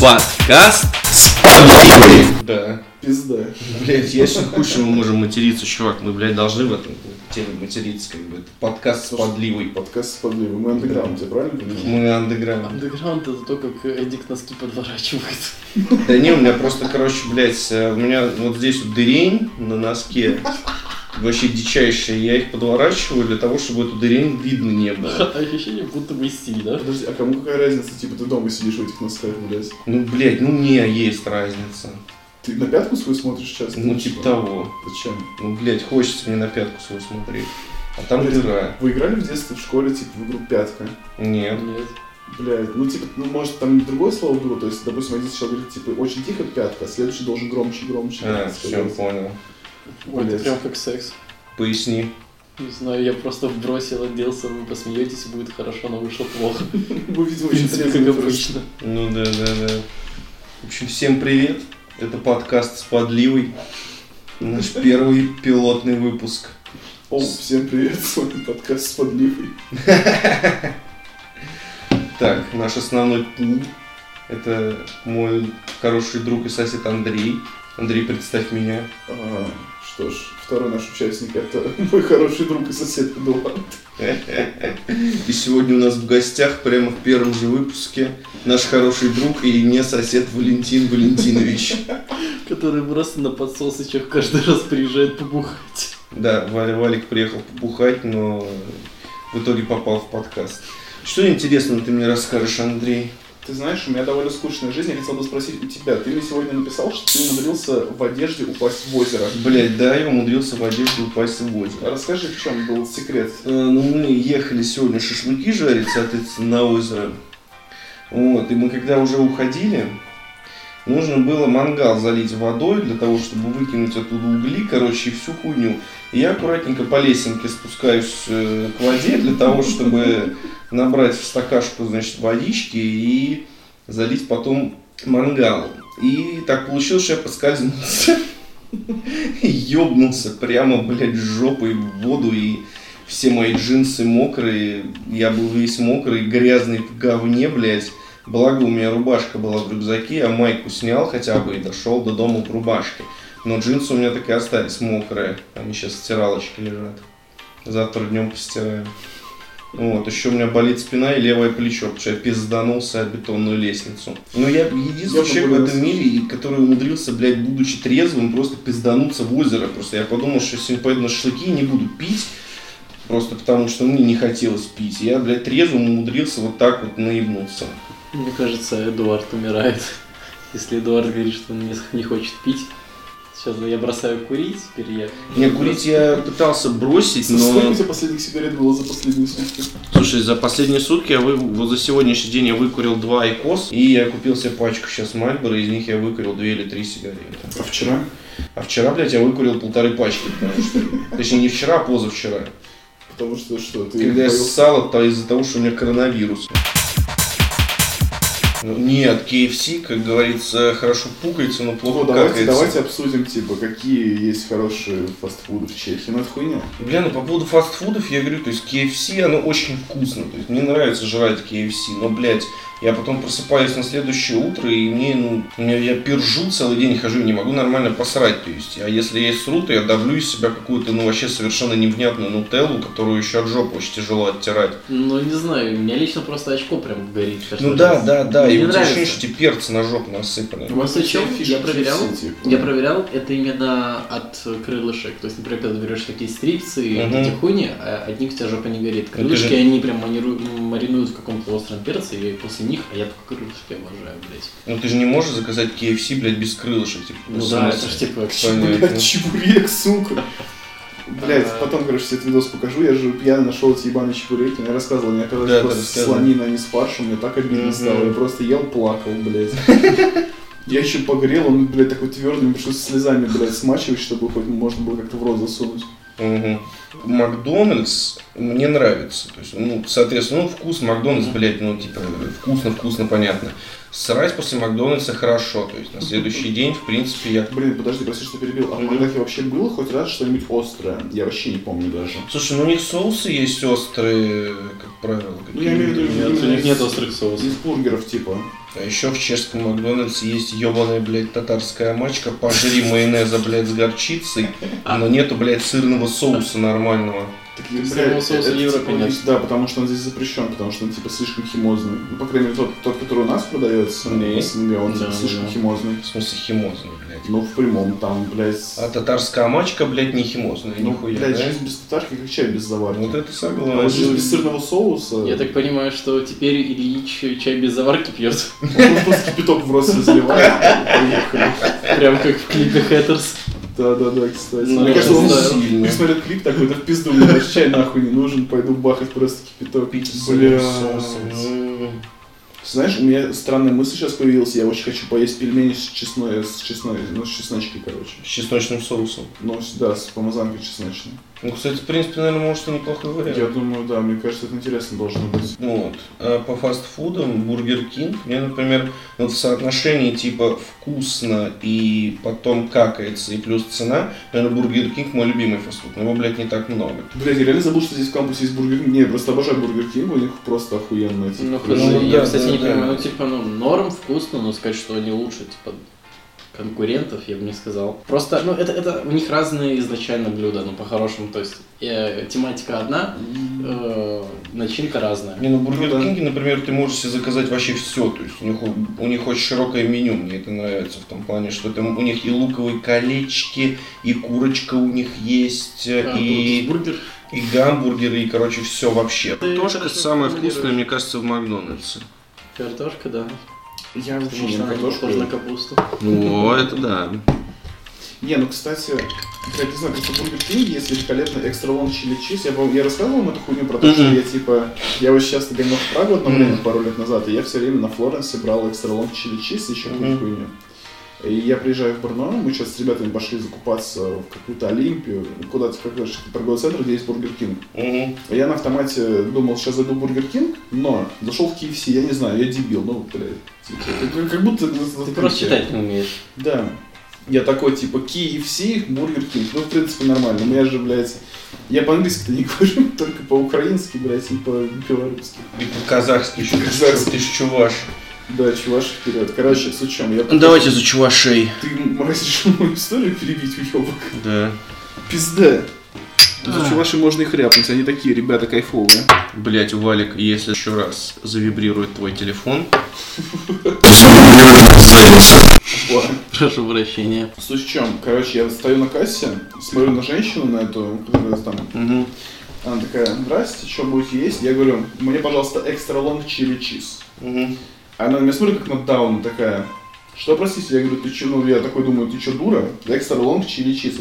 Подкаст Сподливый. Да. Пизда. Блять, сейчас хуже мы можем материться, чувак. Мы, блядь, должны в этом теме материться, как бы. Это подкаст с подливой. Подкаст сподливый. Мы андеграунд, я правильно понимаю? Мы андеграунд. Андеграунд это то, как Эдик носки подворачивает. Да не, у меня просто, короче, блядь, э, у меня вот здесь вот дырень на носке. Вообще дичайшая. Я их подворачиваю для того, чтобы эту дырень видно не было. Ощущение, будто бы стиль, да? Подожди, а кому какая разница? Типа ты дома сидишь в этих носках, блядь. Ну, блядь, ну мне есть разница. Ты на пятку свою смотришь часто? Ну, типа того. Зачем? Ну, блядь, хочется мне на пятку свою смотреть. А там Блин, дыра. Вы играли в детстве в школе, типа, в игру пятка? Нет. Нет. Блядь, ну типа, ну может там другое слово было, то есть, допустим, один сначала говорит, типа, очень тихо пятка, а следующий должен громче, громче. А, все, понял. Ой, это прям как секс. Поясни. Не знаю, я просто бросил, оделся, вы посмеетесь, и будет хорошо, но вышло плохо. Вы, видимо, В очень как обычно. Ну да, да, да. В общем, всем привет. Это подкаст с подливой. Наш первый пилотный выпуск. О, всем привет, с вами подкаст с подливой. Так, наш основной пул. Это мой хороший друг и сосед Андрей. Андрей, представь меня. Что ж, второй наш участник это мой хороший друг и сосед Эдуард. И сегодня у нас в гостях, прямо в первом же выпуске, наш хороший друг и не сосед Валентин Валентинович. Который просто на подсосочках каждый раз приезжает побухать. Да, Валя Валик приехал побухать, но в итоге попал в подкаст. Что интересного ты мне расскажешь, Андрей? Ты знаешь, у меня довольно скучная жизнь. Я хотел бы спросить у тебя. Ты мне сегодня написал, что ты умудрился в одежде упасть в озеро. Блять, да, я умудрился в одежде упасть в озеро. Расскажи, в чем был секрет. Э, Ну, мы ехали сегодня шашлыки жарить, соответственно, на озеро. Вот, и мы когда уже уходили, нужно было мангал залить водой для того, чтобы выкинуть оттуда угли, короче, и всю хуйню. И я аккуратненько по лесенке спускаюсь э, к воде для того, чтобы набрать в стакашку, значит, водички и залить потом мангал. И так получилось, что я поскользнулся. Ёбнулся прямо, блядь, жопой в воду и все мои джинсы мокрые, я был весь мокрый, грязный в говне, блядь. Благо у меня рубашка была в рюкзаке, я майку снял хотя бы и дошел до дома в рубашке. Но джинсы у меня так и остались мокрые, они сейчас в стиралочке лежат. Завтра днем постираем. Вот, еще у меня болит спина и левое плечо, потому что я пизданулся о бетонную лестницу. Но я единственный Я человек в этом мире, который умудрился, блядь, будучи трезвым, просто пиздануться в озеро. Просто я подумал, что сегодня пойду на шашлыки и не буду пить, просто потому что мне не хотелось пить. Я, блядь, трезвым умудрился вот так вот наебнуться. Мне кажется, Эдуард умирает. Если Эдуард говорит, что он не хочет пить. Сейчас я бросаю курить, теперь я... Не, курить я пытался бросить, Сколько но... у тебя последних сигарет было за последние сутки? Слушай, за последние сутки я вы... вот за сегодняшний день я выкурил два айкос, и я купил себе пачку сейчас Мальборо, из них я выкурил две или три сигареты. А вчера? А вчера, блядь, я выкурил полторы пачки, потому что... Точнее, не вчера, а позавчера. Потому что что, ты Когда я ссал, то из-за того, что у меня коронавирус. Ну, Нет, KFC, как говорится, хорошо пукается, но плохо Ну, давайте, какается. давайте обсудим, типа, какие есть хорошие фастфуды в Чехии. Ну, это хуйня. Бля, ну по поводу фастфудов я говорю, то есть KFC, оно очень вкусно. То есть мне нравится жрать KFC, но, блядь, я потом просыпаюсь на следующее утро, и мне, ну, у меня, я пержу целый день, хожу, не могу нормально посрать. То есть, а если я сру, то я давлю из себя какую-то, ну, вообще совершенно невнятную нутеллу, которую еще от жопы очень тяжело оттирать. Ну, не знаю, у меня лично просто очко прям горит. Ну да, раз. да, да, Мне и вот ощущение, что тебе перцы на жопу насыпали. У вас Ну, фишки я проверял, типа. Я проверял, это именно от крылышек. То есть, например, когда ты берешь такие стрипсы и Мгм. эти хуйни, а от них у тебя жопа не горит. ты Крылышки, же- они прям маринуют в каком-то остром перце, и после них, а я только крылышки обожаю, блядь. Ну ты же не можешь заказать KFC, блядь, без крылышек. Типа, Ну да, это ж типа... Блядь, чебурек, сука. Блять, А. потом, короче, себе этот видос покажу. Я же пьяно нашел эти ебаные чебуреки. Я рассказывал, мне оказалось Да, просто слонина, а не с фаршем. Мне так обидно стало. Я просто ел, плакал, блядь. Я еще погрел, он, блядь, такой твердый, мне пришлось слезами, блядь, смачивать, чтобы хоть можно было как-то в рот засунуть. Мгм. Макдональдс мне нравится. То есть, ну, соответственно, ну, вкус Макдональдс, блядь, ну, типа, вкусно, вкусно, понятно. Срать после Макдональдса хорошо. То есть на следующий день, в принципе, я Блин, подожди, прости, что перебил. А в. Макдаке вообще было хоть раз что-нибудь острое? Я вообще не помню даже. Слушай, ну у них соусы есть острые, как правило. Ну, я имею в виду. Нет, у них нет острых соусов. Из бургеров, типа. А еще в чешском Макдональдсе есть ебаная, блядь, татарская мачка, пожри майонеза, блядь, с горчицей, но нету, блядь, сырного соуса нормального. Так, Сырного блядь, соуса в Европе типа, нет. Да, потому что он здесь запрещен, потому что он типа слишком химозный. Ну, по крайней мере, тот, тот который у нас продается Не. в СНГ, он типа слишком химозный. В смысле химозный, блядь. Ну, в прямом, там, блядь... А татарская мачка, блядь, не химозная, ну, нихуя, блядь, да? жизнь без татарки, как чай без заварки. Вот это А вот жизнь согласен. без сырного соуса... Я так понимаю, что теперь Ильич чай без заварки пьет. Он просто кипяток в рот разливает. Поехали. Прям как в клипе Хэттерс. Да-да-да, кстати. Ну, Мне я кажется, он. Сильно. посмотрит клип такой, да в пизду, мне даже чай нахуй не нужен, пойду бахать просто кипяток. Пить Бля. Знаешь, у меня странная мысль сейчас появилась, я очень хочу поесть пельмени с честной, с честной, ну, с чесночкой, короче. С чесночным соусом. Ну, да, с помазанкой чесночной. Ну, кстати, в принципе, наверное, может и неплохой вариант. Я думаю, да, мне кажется, это интересно должно быть. Вот. А по фастфудам Burger King, мне, например, вот в соотношении типа вкусно и потом какается и плюс цена, наверное, Burger King мой любимый фастфуд, но его, блядь, не так много. Блядь, я реально забыл, что здесь в кампусе есть Burger King. Не, я просто обожаю Burger King, у них просто охуенная. типа, Ну, Ну, я, да, кстати, да, не да. понимаю, ну, типа, ну, норм, вкусно, но сказать, что они лучше, типа, конкурентов, я бы не сказал. Просто, ну, это, это у них разные изначально блюда, ну, по-хорошему, то есть, э, тематика одна, э, начинка разная. Не, ну Бургер Ну. Кинге, например, ты можешь себе заказать вообще все, то есть у них, у них очень широкое меню, мне это нравится в том плане, что там у них и луковые колечки, и курочка у них есть, А, и... вот бургер. И гамбургеры, и, короче, все вообще. Картошка самая вкусная, мне кажется, в Макдональдсе. Картошка, да. Я вообще не картошку. похожа на капусту. Ну, это да. Не, ну, кстати, я не знаю, просто Burger King е есть великолепный extra long chili cheese. Я, я рассказывал вам эту хуйню про то, что я, типа, я вот сейчас гонял в Прагу одно время, пару лет назад, и я все время на Флоренсе брал extra long chili cheese и еще какую-то Мгм. хуйню. И я приезжаю в Брно, мы сейчас с ребятами пошли закупаться в какую-то Олимпию, куда-то в какой-то торговый центр, где есть Burger King. А Я на автомате думал, сейчас зайду в Burger King, но зашел в KFC, я не знаю, я дебил, ну, блядь. типа, как- будто... Ты просто читать не умеешь. Да. Я такой, типа, KFC, Burger King. Ну, в принципе, нормально. У меня же, блядь, я по-английски-то не говорю, только по-украински, блядь, и по-белорусски. И по-казахски еще. Казахский. Ты ж чуваш. Да, чуваш, вперед. Короче, с учем. Я Давайте за чувашей. Ты мразь, решил мою историю перебить, уебок. Да. Пизда. За А. чуваши можно их ряпнуть, они такие, ребята, кайфовые. Блять, Валик, если еще раз завибрирует твой телефон. Прошу прощения. Суть в чем? Короче, я стою на кассе, смотрю на женщину, на эту, которая там. Она такая, здрасте, что будете есть? Я говорю, мне, пожалуйста, extra long chili cheese. Мгм. Она на меня смотрит как на даун, такая, что, простите? Я говорю, ты что, ну, я такой думаю, ты что, дура? Extra long chili cheese.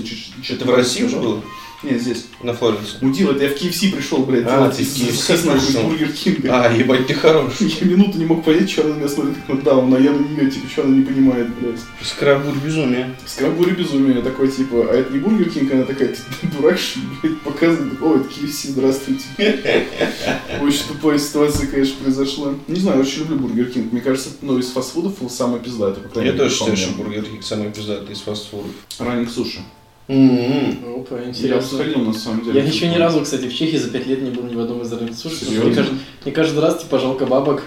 Это в России уже было? Нет, здесь. На Флоренсе. Мудила, это я в KFC пришел, блядь, А, делать ты из- KFC из- пришел. Burger King а. А, ебать, ты хорош. Я минуту не мог понять, что она на меня смотрит как на даун, а я на нее, типа, что она не понимает, блядь. Скрабур безумие. Скрабури безумие, такой, типа, а это не Burger King, она такая, ты дурак, что блядь, показывает, о, это KFC, здравствуйте. Очень тупая ситуация, конечно, произошла. Не знаю, очень люблю Burger King. Мне кажется, ну, из фастфудов самый пиздатый, Я тоже считаю, мне. что Burger King самый пиздатый из фастфудов. Ранник суши. Мгм. Опа, Я интересно. сходил, на самом деле. Я еще ни разу, кстати, в Чехии за пять лет не был ни в одном из ранних суши. Мне каждый, мне каждый раз, типа, жалко бабок.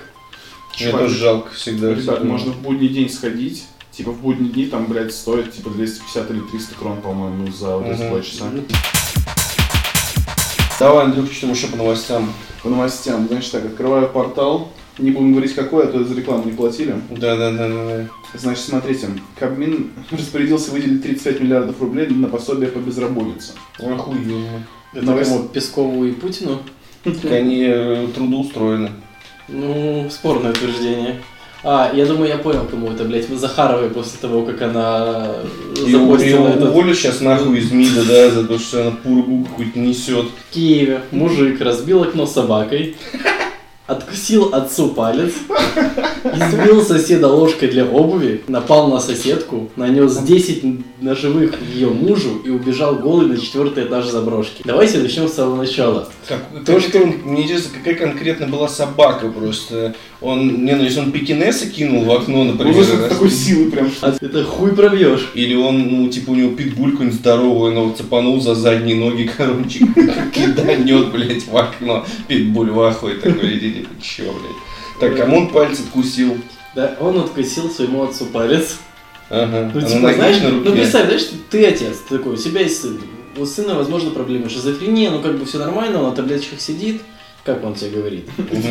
Мне Чувак, тоже жалко всегда. Ребят, можно в будний день сходить. Типа в будние дни там, блядь, стоит типа 250 или 300 крон, по-моему, за вот эти два часа. Давай, Андрюх, что там еще по новостям? По новостям, значит так, открываю портал. Не будем говорить какой, а то за рекламу не платили. Да-да-да-да. Значит, смотрите, Кабмин распорядился выделить 35 миллиардов рублей на пособие по безработице. Охуенно. Это Новость- кому, Пескову и Путину? Так они э, трудоустроены. Ну, спорное утверждение. А, я думаю, я понял, кому это, блядь, Захаровой после того, как она И запостила ее этот... уволят сейчас нахуй из МИДа, да, за то, что она пургу какую-то несет. В Киеве мужик разбил окно собакой, откусил отцу палец, избил соседа ложкой для обуви, напал на соседку, нанес 10 ножевых ее мужу и убежал голый на четвертый этаж заброшки. Давайте начнем с самого начала. Как, То, как что- он- мне интересно, какая конкретно была собака просто. Он, не, ну если он пекинеса кинул в окно, например, просто раз- такой силы прям, что... А это хуй пробьешь. или он, ну, типа, у него питбуль какой-нибудь здоровый, но цепанул за задние ноги, короче, киданет, блядь, в окно. Питбуль в ахуе такой, иди, чё, блядь. Так, кому он палец откусил? Да, он откусил своему отцу палец. Ага. Ну, типа, знаешь, на руке? ну представь, знаешь, ты отец, ты такой, у себя есть сын. У сына, возможно, проблемы шизофрения, ну как бы все нормально, он на таблеточках сидит. Как он тебе говорит?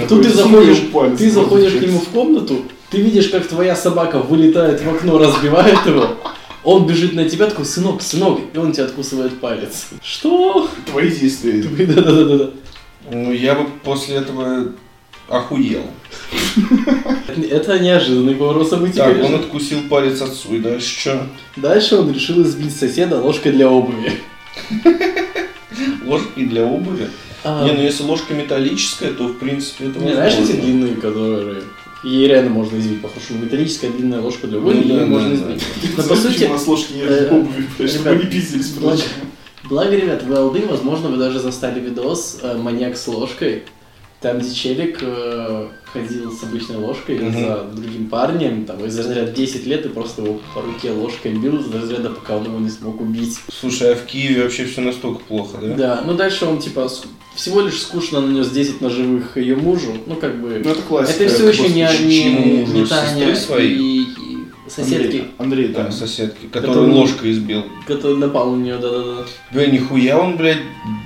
Тут ты заходишь, ты заходишь к нему в комнату, ты видишь, как твоя собака вылетает в окно, разбивает его, он бежит на тебя, такой, сынок, сынок, и он тебе откусывает палец. Что? Твои действия. Да-да-да-да. Ну, я бы после этого охуел. Это неожиданный поворот событий, Так, конечно. он откусил палец отцу, и дальше что? Дальше он решил избить соседа ложкой для обуви. Ложки для обуви? А, Не, ну если ложка металлическая, то в принципе это Не, знаешь эти возможно. длинные, которые... Ей реально можно избить, по-хорошему. Металлическая длинная ложка для обуви, Ну да, ей да, можно да. избить. Ты Но по сути, у нас ложки не э, обуви, блядь, чтобы ребят, они пиздились благо, ребят, в LD, возможно, вы даже застали видос э, «Маньяк с ложкой», там, где челик э, ходил с обычной ложкой Мгм. за другим парнем, там, из разряда 10 лет, и просто его по руке ложкой бил, из разряда, пока он его не смог убить. Слушай, а в Киеве вообще все настолько плохо, да? Да, ну дальше он, типа, всего лишь скучно нанес 10 ножевых ее мужу, ну, как бы... Ну это классика. Это все еще не, не, не Таня своей? и, и соседки, Андрей, Андрей, Да, да. соседки, Который- ложкой избил. который напал на нее, да-да-да. Бля, нихуя он, блядь,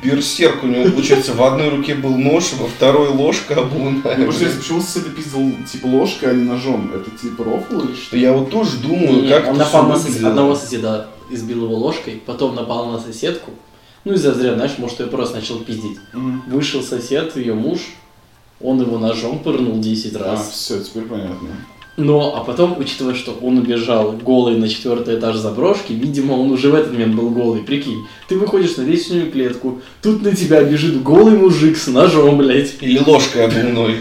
берсерк у него, получается, в одной руке был нож, во второй ложка обувная. Ну, почему соседа пиздил типа ложкой, а не ножом? Это типа рофл или что? Я вот тоже думаю, как он напал на сос- выглядело. одного соседа, избил его ложкой, потом напал на соседку. Ну, из-за зря, знаешь, может, ее просто начал пиздить. Вышел сосед, ее муж, он его ножом пырнул 10 А, раз. все, теперь понятно. Но, а потом, учитывая, что он убежал голый на четвертый этаж заброшки, видимо, он уже в этот момент был голый. Прикинь, ты выходишь на лестничную клетку, тут на тебя бежит голый мужик с ножом, блядь. Или ложкой обувной.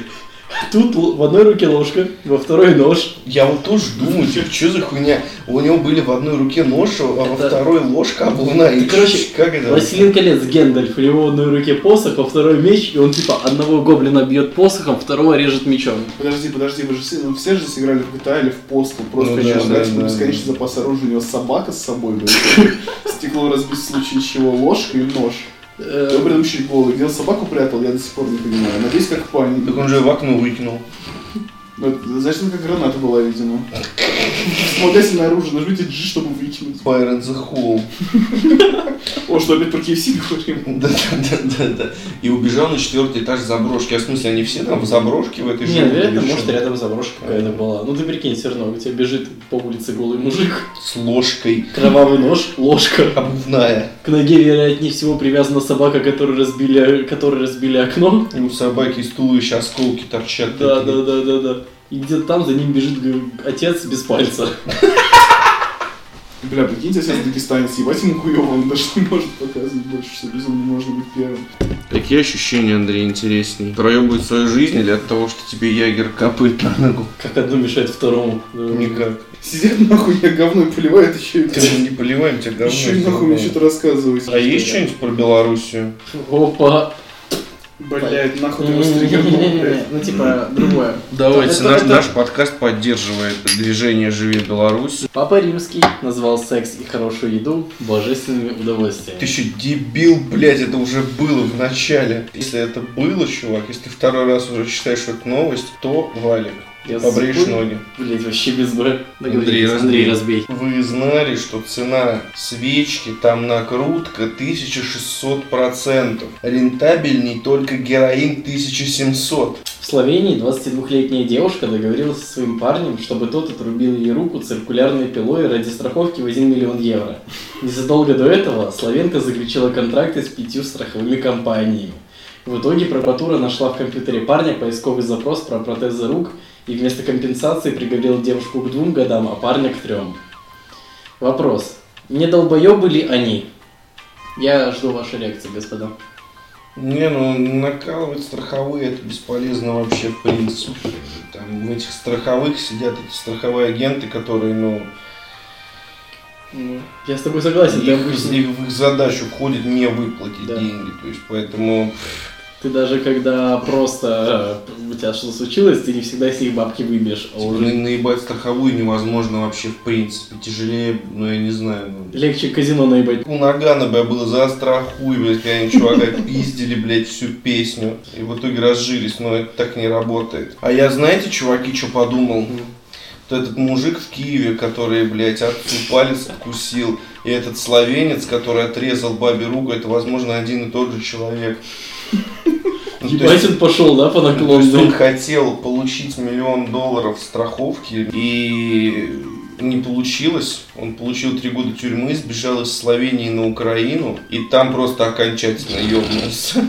Тут в одной руке ложка, во второй нож. Я вот тоже думаю, типа, что за хуйня? У него были в одной руке нож, а во Это- второй ложка обувная. И Ты, короче, как это? Властелин колец Гендальф, у него в одной руке посох, во второй меч, и он типа одного гоблина бьет посохом, второго режет мечом. Подожди, подожди, вы же все, ну, все же сыграли в GTA или в Postal. Просто, Ну да, да, да, да, бесконечный да. запас оружия, у него собака с собой. Стекло разбить в случае чего, ложка и нож. Еще и голый. Где он собаку прятал, я до сих пор не понимаю. Надеюсь, как пани. Так он же в окно выкинул. Ну, это как граната была, видимо. Вспомогательное оружие, нажмите G, чтобы выкинуть. Fire in the hole. О, что опять про KFC говорим? Да, да, да, да. И убежал на четвертый этаж заброшки. А в смысле, они все там в заброшке в этой Не, жили наверное, или может рядом заброшка какая-то была. Ну ты прикинь, все равно, у тебя бежит по улице голый мужик, С ложкой. кровавый нож, ложка. Обувная. К ноге, вероятнее всего, привязана собака, которую разбили, которой разбили окно. И у собаки из туловища осколки торчат. Да, да, да, да, да. И где-то там за ним бежит отец без пальца. Бля, прикиньте, сейчас дагестанец, ебать ему хуёво, он даже не может показывать больше, что безумно можно быть первым. Какие ощущения, Андрей, интереснее? Проебывать свою жизнь или от того, что тебе ягер капает на ногу? Как одно мешает второму. Никак. Сидят нахуй, я говно поливает еще и Ты не поливаем тебя говно. Еще и нахуй мне что-то рассказывать. А есть что-нибудь про Белоруссию? Опа. Блять, нахуй ты его стригернул, блядь. Ну, типа, другое. Давайте, наш, наш подкаст поддерживает движение «Живи Беларусь». Папа Римский назвал секс и хорошую еду божественными удовольствиями. Ты еще дебил, блядь, это уже было в начале. Если это было, чувак, если ты второй раз уже считаешь что это новость, то валик. Я Побреешь забыл. ноги. Блять, вообще без Б. Андрей, Договорились. разбей. Андрей, разбей. Вы знали, что цена свечки, там накрутка 1600%. Рентабельней только героин 1700. В Словении 22-летняя девушка договорилась со своим парнем, чтобы тот отрубил ей руку циркулярной пилой ради страховки в 1 миллион евро. Незадолго до этого Словенка заключила контракты с пятью страховыми компаниями. В итоге прокуратура нашла в компьютере парня поисковый запрос про протезы рук и вместо компенсации приговорила девушку к двум годам, а парня к трем. Вопрос. Не долбоебы ли они? Я жду вашей реакции, господа. Не, ну накалывать страховые это бесполезно вообще в принципе. Там в этих страховых сидят эти страховые агенты, которые, ну, Ну, Я с тобой согласен, их, обычно... в их задачу входит не выплатить Да. деньги. То есть поэтому Ты даже когда просто э, у тебя что-то случилось, ты не всегда с них бабки выбьешь, а типа, уже на- наебать страховую невозможно вообще в принципе. Тяжелее, ну я не знаю. ну. легче казино наебать. У Нагана, бля, было застрахуй, блядь, когда они чувака пиздили, блядь, всю песню. И в итоге разжились, но это так не работает. А я, знаете, чуваки, что подумал? Вот этот мужик в Киеве, который, блядь, отцу палец откусил, и этот словенец, который отрезал бабе руку, это, возможно, один и тот же человек. Ну, Ебать, пошел, да, по то есть он хотел получить миллион долларов страховки и не получилось. Он получил три года тюрьмы, сбежал из Словении на Украину и там просто окончательно ёбнулся.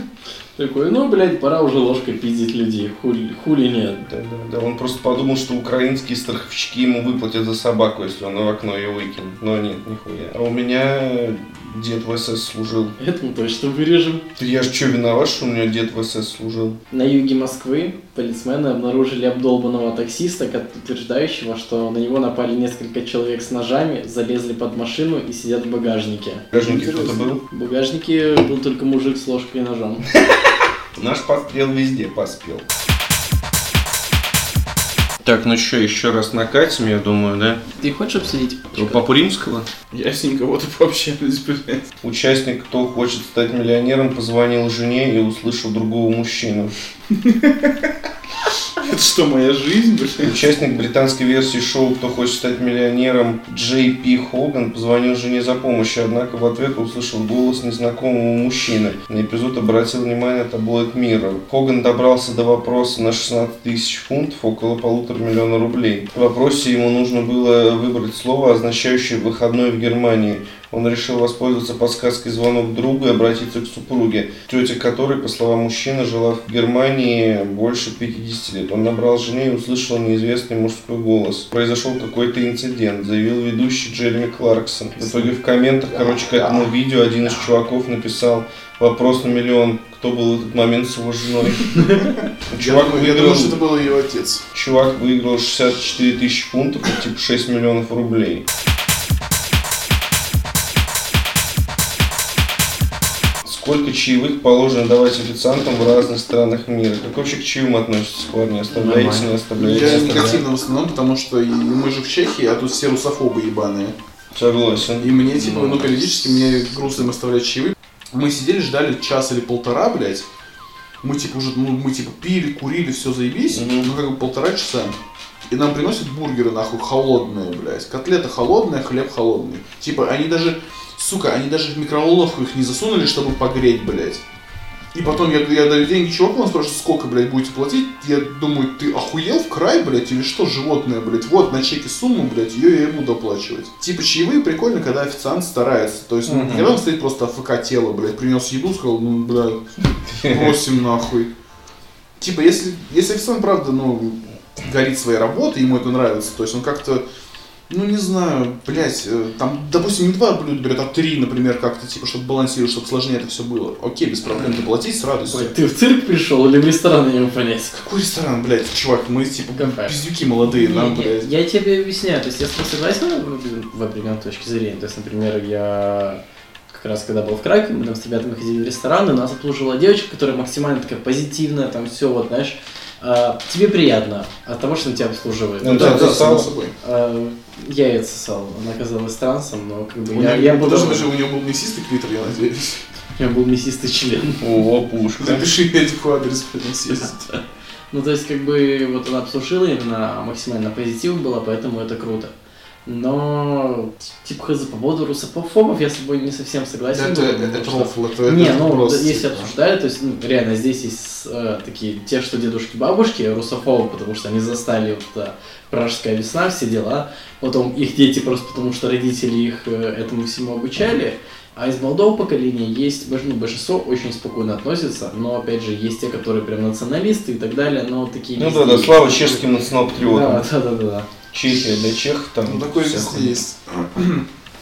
Такой, ну, блядь, пора уже ложкой пиздить людей. Хули, хули нет. Да, да, да. Он просто подумал, что украинские страховщики ему выплатят за собаку, если он в окно ее выкинет. Но нет, нихуя. А у меня дед в СС служил. Это мы точно вырежем. Я же что, виноват, что у меня дед в СС служил? На юге Москвы полицмены обнаружили обдолбанного таксиста, как- утверждающего, что на него напали несколько человек с ножами, залезли под машину и сидят в багажнике. В багажнике кто-то был? В багажнике был только мужик с ложкой и ножом. Наш поспел везде, поспел. Так, ну что, еще раз накатим, я думаю, да? Ты хочешь обсудить? Папу Римского? Ясненько, вот и пообщались, блядь. Участник, кто хочет стать миллионером, позвонил жене и услышал другого мужчину. Что, моя жизнь, блядь? Участник британской версии шоу «Кто хочет стать миллионером» Джей Пи Хоган позвонил жене за помощью, однако в ответ услышал голос незнакомого мужчины. На эпизод обратил внимание таблоид Мира. Хоган добрался до вопроса на 16 тысяч фунтов, около полутора миллиона рублей. В вопросе ему нужно было выбрать слово, означающее «выходной в Германии». Он решил воспользоваться подсказкой звонок другу и обратиться к супруге, тетя которой, по словам мужчины, жила в Германии больше 50 лет. Он набрал жене и услышал неизвестный мужской голос. Произошел какой-то инцидент, заявил ведущий Джереми Кларксон. В итоге в комментах, короче, к этому видео один из чуваков написал вопрос на миллион, кто был в этот момент с его женой. Я Чувак я выиграл, думаю, что это был ее отец. чувак выиграл 64 тысячи фунтов, типа 6 миллионов рублей. Сколько чаевых положено давать официантам в разных странах мира? Как вообще к чаевым относитесь, парни? Оставляете, Нормально. не оставляете? Я негативно в основном, потому что и мы же в Чехии, а тут все русофобы ебаные. Согласен. И мне, типа, ну, периодически мне грустно им оставлять чаевые. Мы сидели, ждали час или полтора, блядь. Мы, типа, уже, ну, мы, типа, пили, курили, все заебись. Мгм. Ну, как бы полтора часа. И нам приносят бургеры, нахуй, холодные, блядь. Котлета холодная, хлеб холодный. Типа, они даже, сука, они даже в микроволновку их не засунули, чтобы погреть, блядь. И потом я, я даю деньги чуваку, он спрашивает, сколько, блядь, будете платить? Я думаю, ты охуел в край, блядь, или что, животное, блядь? Вот, на чеке сумму, блядь, ее я и буду оплачивать. Типа, чаевые прикольно, когда официант старается. То есть, ну, Мгм. когда он стоит просто АФК тело, блядь, принес еду, сказал, ну, блядь, просим нахуй. Типа, если, если официант, правда, ну, горит своей работой, ему это нравится, то есть он как-то, ну, не знаю, блядь, э, там, допустим, не два блюда берет, а три, например, как-то, типа, чтобы балансировать, чтобы сложнее это все было. Окей, без проблем, доплатить с радостью. Ой, ты в цирк пришел или в ресторан, я не понять? Какой ресторан, блядь, чувак, мы, типа, Кафе. пиздюки молодые, нам, Не, не, блядь. Я тебе объясняю, то есть я согласен в, определенной точке зрения. То есть, например, я как раз когда был в Кракове, мы там с ребятами ходили в ресторан, и нас обслуживала девочка, которая максимально такая позитивная, там все вот, знаешь, тебе приятно от того, что она тебя обслуживает. Ну Да, да, да, само сосал. собой. А, я ее отсосал, она оказалась трансом, но как бы У я, него- я, был, Подожди, же у него был мясистый клитор, я надеюсь. у меня был мясистый член. О, пушка. Запиши Эдику адрес, блядь, он съездит. Ну, то есть, как бы, вот она обслужила, именно максимально позитив была, поэтому это круто. Но, типа, по поводу русофобов я с тобой не совсем согласен. Это, это, это рофл, это, Не, это ну, просто, если типа. обсуждают, то есть, ну, реально, здесь есть э, такие, те, что дедушки, бабушки, русофобы, потому что они застали вот это пражская весна, все дела. Потом их дети просто потому, что родители их э, этому всему обучали. А из молодого поколения есть, ну, большинство очень спокойно относится, но, опять же, есть те, которые прям националисты и так далее, но такие... Ну везде да, да, есть. слава чешским национал-патриотам. Да, да, да, да, да. Чехия для чехов там. Ну, такое вся везде есть.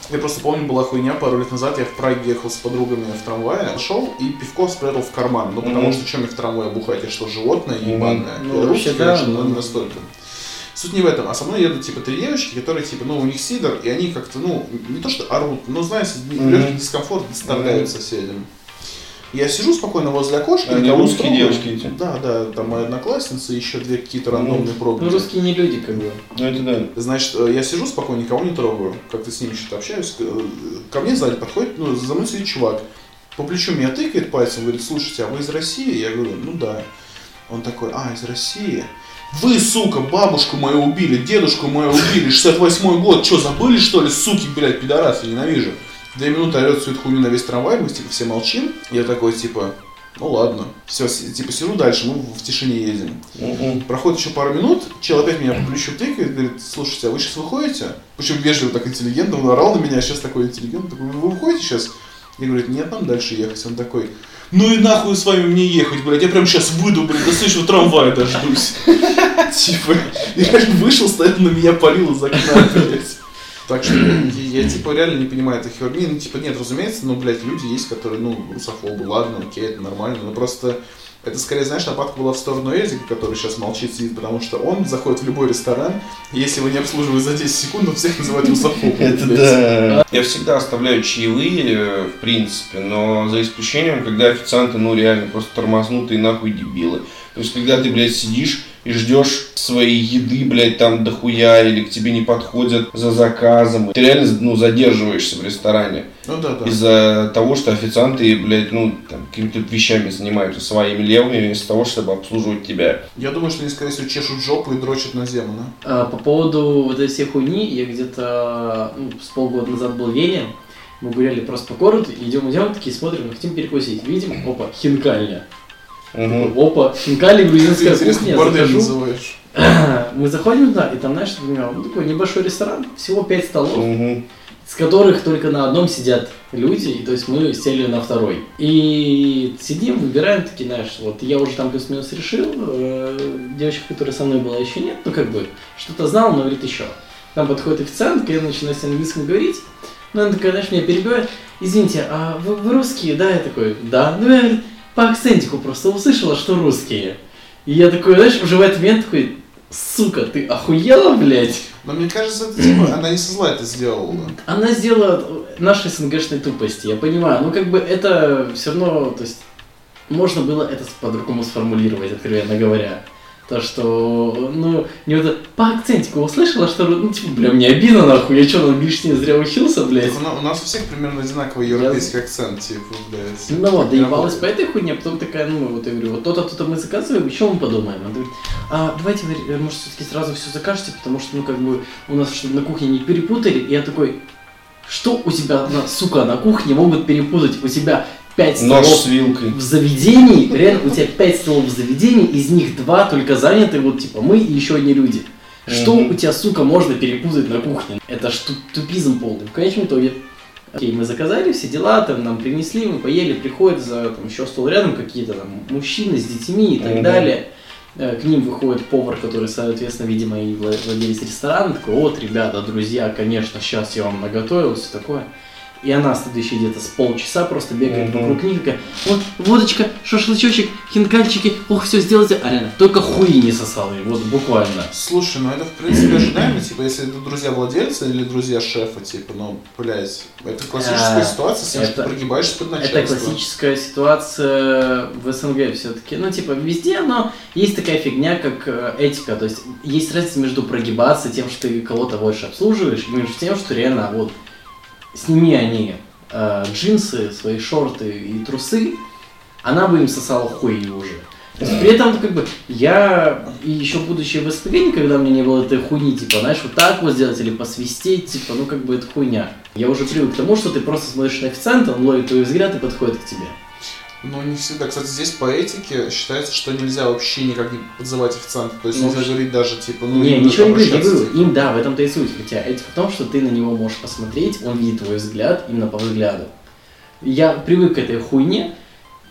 Я просто помню, была хуйня пару лет назад, я в Праге ехал с подругами в трамвае, шел и пивко спрятал в карман. Ну, потому Мгм. что что мне в трамвае бухать, я что, животное ебаное? Ну, я вообще, да, конечно, но но- не настолько. Суть не в этом, а со мной едут, типа, три девочки, которые, типа, ну, у них сидор, и они как-то, ну, не то что орут, но, знаешь, Мгм. легкий дискомфорт доставляют Мгм. соседям. Я сижу спокойно возле окошка. Они никого не русские трогаю. девочки эти? Да, да, там моя одноклассница и еще две какие-то Ну, рандомные пробы. Ну, русские не люди, как бы. Ну это да. Значит, э, я сижу спокойно, никого не трогаю. Как-то с ними что-то общаюсь. Э, Ко мне сзади подходит, ну, за мной сидит чувак. По плечу меня тыкает пальцем, говорит, слушайте, а вы из России? Я говорю, ну да. Он такой, а, из России. Вы, сука, бабушку мою убили, дедушку мою убили, 68-й год, что, забыли, что ли, суки, блядь, пидорасы, ненавижу. Две минуты орет всю эту хуйню на весь трамвай, мы, типа, все молчим. Я такой, типа, ну ладно. Все, типа, сижу дальше, мы в тишине едем. Мгм. Проходит еще пару минут, чел опять меня по плечу тыкает, говорит, слушайте, а вы сейчас выходите? Причем вежливо так интеллигентно, он орал на меня, сейчас такой интеллигентный, такой, вы выходите сейчас? Я говорю, нет, нам дальше ехать. Он такой, ну и нахуй с вами мне ехать, блядь, я прям сейчас выйду, блядь, до следующего трамвая дождусь. Типа, реально вышел, стоял на меня, палил из окна, блядь. Так что я, я, типа реально не понимаю этой херни. Ну, типа, нет, разумеется, ну, блядь, люди есть, которые, ну, русофобы, ладно, окей, это нормально, но просто это скорее, знаешь, нападка была в сторону Эдика, который сейчас молчит, сидит, потому что он заходит в любой ресторан, и если его не обслуживают за 10 секунд, он всех называет русофобом. Это блядь. да. Я всегда оставляю чаевые, э, в принципе, но за исключением, когда официанты, ну, реально просто тормознутые нахуй дебилы. То есть, когда ты, блядь, сидишь и ждешь своей еды, блядь, там дохуя, или к тебе не подходят за заказом. Ты реально, ну, задерживаешься в ресторане. Ну да, да. Из-за того, что официанты, блядь, ну, там, какими-то вещами занимаются своими левыми, вместо того, чтобы обслуживать тебя. Я думаю, что они, скорее всего, чешут жопу и дрочат на землю, да? А, По поводу вот этой всей хуйни, я где-то ну, с полгода назад был в Вене, мы гуляли просто по городу, идем, идем, такие смотрим, хотим перекусить, видим, опа, хинкальня. Мгм. Опа, хинкали, грузинская кухня, бордель захожу. называешь. Мы заходим туда, и там, знаешь, например, ну, такой небольшой ресторан, всего пять столов, Мгм. с которых только на одном сидят люди, и то есть мы сели на второй. И сидим, выбираем такие, знаешь, вот я уже там плюс-минус решил, э, девочка, которая со мной была, еще нет, ну как бы, что-то знала, но говорит еще. Там подходит официантка, я начинаю с английском говорить, ну она такая, знаешь, меня перебивает, извините, а вы, вы русские, да? Я такой, да. Ну я говорит, по акцентику просто услышала, что русские. И я такой, знаешь, уже в этот момент такой, сука, ты охуела, блядь? Но мне кажется, это типа, она не со зла это сделала. Она сделала нашей СНГшной тупости, я понимаю. Ну, как бы это все равно, то есть, можно было это по-другому сформулировать, откровенно говоря. То, что, ну, не вот это, по акцентику услышала, что, ну, типа, бля, мне обидно, нахуй, я что, на английский зря учился, блядь? Так у на- у нас у всех примерно одинаковый европейский акцент, типа, блядь. Ну вот, доебалась по этой хуйне, а потом такая, ну, вот я говорю, вот то-то, то-то мы заказываем, еще мы подумаем. Она говорит, а давайте вы, э, может, все-таки сразу все закажете, потому что, ну, как бы, у нас чтобы на кухне не перепутали. И я такой, что у тебя, на, сука, на кухне могут перепутать? У тебя пять Нож столов с вилкой. в заведении, реально, у тебя пять столов в заведении, из них два только заняты, вот, типа, мы и еще одни люди. Что Мгм. у тебя, сука, можно перепутать на кухне? Это ж ту- тупизм полный. В конечном итоге, окей, мы заказали все дела, там нам принесли, мы поели, приходят за там, еще стол рядом какие-то там мужчины с детьми и так Мгм. далее. Э, К ним выходит повар, который, соответственно, видимо, и вла- владелец ресторана, такой, вот, ребята, друзья, конечно, сейчас я вам наготовил, все такое. И она следующие где-то с полчаса просто бегает Мгм. вокруг них, такая, вот, водочка, шашлычочек, хинкальчики, ох, все сделайте. А реально, только хуи не сосала, и вот буквально. Слушай, ну это в принципе ожидаемо, типа, если это друзья владельца или друзья шефа, типа, ну, блядь, это классическая А, ситуация, с тем, что это- прогибаешься под Это начальство. классическая ситуация в СНГ все-таки. Ну, типа, везде, но есть такая фигня, как э, этика. То есть есть разница между прогибаться тем, что ты кого-то больше обслуживаешь, и между тем, что реально вот сними они э, джинсы, свои шорты и трусы, она бы им сосала хуй уже. То есть, при этом, как бы, я, и еще будучи в СПГ, никогда у меня не было этой хуйни, типа, знаешь, вот так вот сделать или посвистеть, типа, ну, как бы, это хуйня. Я уже привык к тому, что ты просто смотришь на официанта, он ловит твой взгляд и подходит к тебе. Ну, не всегда. Кстати, здесь по этике считается, что нельзя вообще никак не подзывать официанта. То есть Ну, нельзя говорить даже, типа, ну, не, ничего не я обращаться, говорю, им, да, в этом-то и суть. Хотя этика в том, что ты на него можешь посмотреть, он видит твой взгляд именно по взгляду. Я привык к этой хуйне.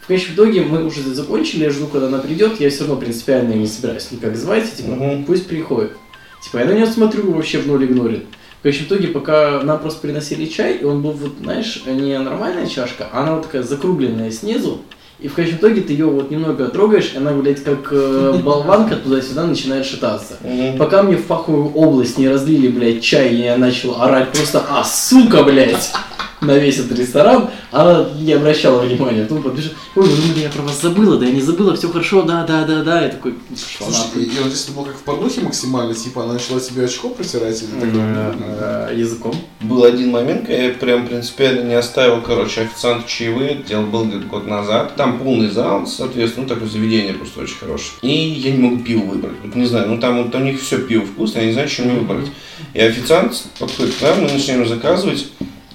В конечном итоге мы уже закончили, я жду, когда она придет, я все равно принципиально не собираюсь никак звать, типа, Мгм. пусть приходит. Типа, я на нее смотрю, вообще в ноль игнорит. В конечном итоге, пока нам просто приносили чай, и он был, вот, знаешь, не нормальная чашка, а она вот такая закругленная снизу, и в конечном итоге ты ее вот немного трогаешь, и она, блядь, как э, болванка туда-сюда начинает шататься. Пока мне в паховую область не разлили, блядь, чай, и я начал орать просто, а, сука, блядь! На весь этот ресторан, она не обращала внимания. Потом подбежала, ой, ну я про вас забыла, да я не забыла, все хорошо, да, да, да, да. Я такой, пошла Слушай, нахуй. и, вот здесь это было как в порнухе максимально, типа она начала тебе очко протирать или такое? Э, Языком. Был один момент, когда я прям принципиально не оставил, короче, официант чаевые, дело был где-то год назад. Там полный зал, соответственно, ну такое заведение просто очень хорошее. И я не могу пиво выбрать. Вот не знаю, ну там вот у них все пиво вкусное, я не знаю, что мне выбрать. И официант подходит к нам, мы начинаем заказывать.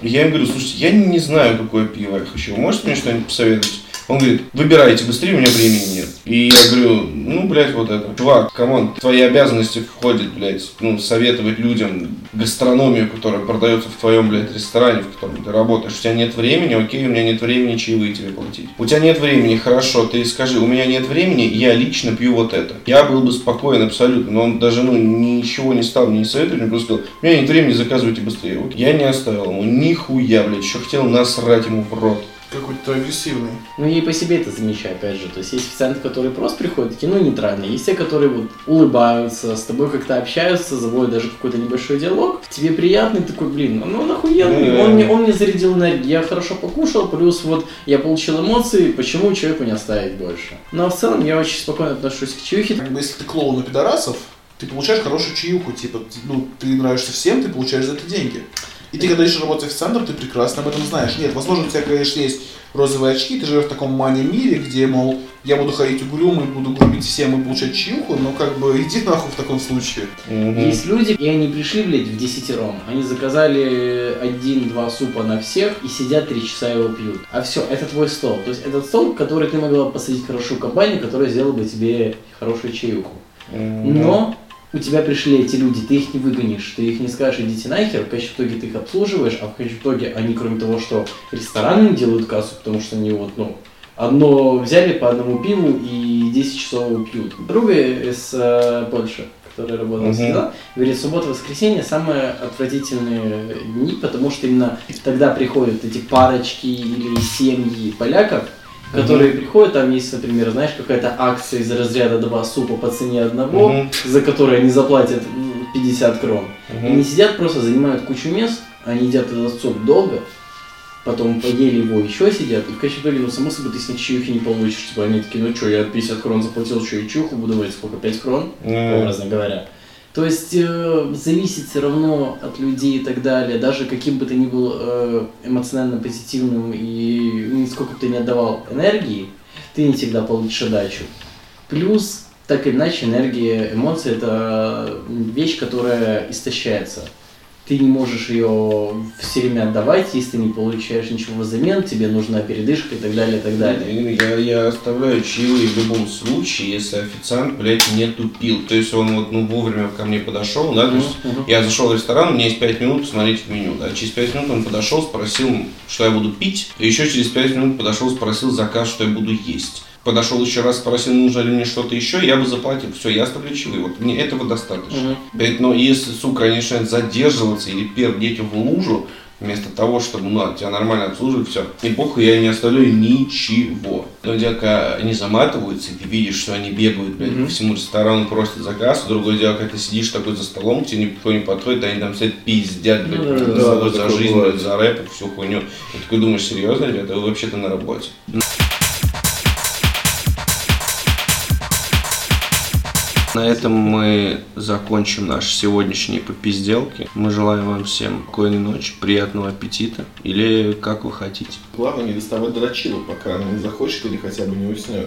Я им говорю, слушайте, я не знаю, какое пиво я хочу. Вы можете мне что-нибудь посоветовать? Он говорит, выбирайте быстрее, у меня времени нет. И я говорю, ну, блядь, вот это. Чувак, come on, твои обязанности входит, блядь, ну, советовать людям гастрономию, которая продается в твоем, блядь, ресторане, в котором ты работаешь. У тебя нет времени, окей, у меня нет времени чаевые тебе платить. У тебя нет времени, хорошо, ты скажи, у меня нет времени, я лично пью вот это. Я был бы спокоен абсолютно, но он даже, ну, ничего не стал мне не советовать, он просто сказал, у меня нет времени, заказывайте быстрее. Вот Я не оставил ему нихуя, блядь, еще хотел насрать ему в рот. Какой-то агрессивный. Ну, я и по себе это замечаю, опять же. То есть есть официанты, которые просто приходят, такие, ну, нейтральные. Есть те, которые вот улыбаются, с тобой как-то общаются, заводят даже какой-то небольшой диалог. Тебе приятный, такой, блин, ну, он охуенный, Ну, он, мне, он мне зарядил энергию, я хорошо покушал, плюс вот я получил эмоции, почему человеку не оставить больше? Но в целом я очень спокойно отношусь к чаюхе. Как бы если ты клоун у пидорасов, ты получаешь хорошую чаюху, типа, ну, ты нравишься всем, ты получаешь за это деньги. И ты, когда идешь работать официантом, ты прекрасно об этом знаешь. Нет, возможно, у тебя, конечно, есть розовые очки, ты живешь в таком мане-мире, где, мол, я буду ходить угрюмый, буду грубить всем и получать чаюху, но как бы иди нахуй в таком случае. Есть люди, и они пришли, блядь, в десятером. Они заказали один-два супа на всех и сидят три часа его пьют. А все, это твой стол. То есть этот стол, который ты могла посадить хорошую компанию, которая сделала бы тебе хорошую чаюху. Но у тебя пришли эти люди, ты их не выгонишь, ты их не скажешь, идите нахер, в конечном итоге ты их обслуживаешь, а в конечном итоге они, кроме того, что рестораны делают кассу, потому что они вот, ну, одно взяли по одному пиву и 10 часов пьют. Друга из э, Польши, который работал Мгм. всегда, говорит, суббота-воскресенье самые отвратительные дни, потому что именно тогда приходят эти парочки или семьи поляков, которые приходят, там есть, например, знаешь, какая-то акция из разряда два супа по цене одного, Мгм. за которые они заплатят м, 50 крон. Мгм. Они сидят, просто занимают кучу мест, они едят этот суп долго, потом поели его, еще сидят, и в конечном итоге, ну, само собой, ты с них чаюхи не получишь. Типа, они такие, ну что, я 50 крон заплатил, что и чаюху буду давать, сколько, 5 крон? Мгм. образно говоря. То есть э, зависит все равно от людей и так далее, даже каким бы ты ни был э, эмоционально позитивным и сколько бы ты не отдавал энергии, ты не всегда получишь отдачу. Плюс, так или иначе, энергия, эмоции это вещь, которая истощается. Ты не можешь ее все время отдавать, если ты не получаешь ничего взамен, тебе нужна передышка и так далее, и так далее. Я, я оставляю чаевые в любом случае, если официант, блядь, не тупил. То есть он вот, ну, вовремя ко мне подошел, да, то есть Мгм. я зашел в ресторан, у меня есть 5 минут посмотреть в меню, да. Через 5 минут он подошел, спросил, что я буду пить, и еще через 5 минут подошел, спросил заказ, что я буду есть. Подошел еще раз, спросил, нужно ли мне что-то еще, я бы заплатил. Все, я оставлю чаевые. Вот мне этого достаточно. Блядь, но если, сука, они начинают задерживаться или пердеть в лужу, вместо того, чтобы, ну, тебя нормально обслуживать, все. И похуй, я не оставляю ничего. Но они заматываются, и ты видишь, что они бегают, блядь, Мгм. по всему ресторану просят заказ. Другое дело, когда ты сидишь такой за столом, тебе никто не подходит, они там сидят пиздят, блядь, между да, собой да, за жизнь, бывает. блядь, за рэп всю хуйню. И такой думаешь, серьезно, ребята, вы вообще-то на работе. На этом мы закончим наши сегодняшние попизделки. Мы желаем вам всем спокойной ночи, приятного аппетита или как вы хотите. Главное не доставать дрочилу, пока она не захочет или хотя бы не уснет.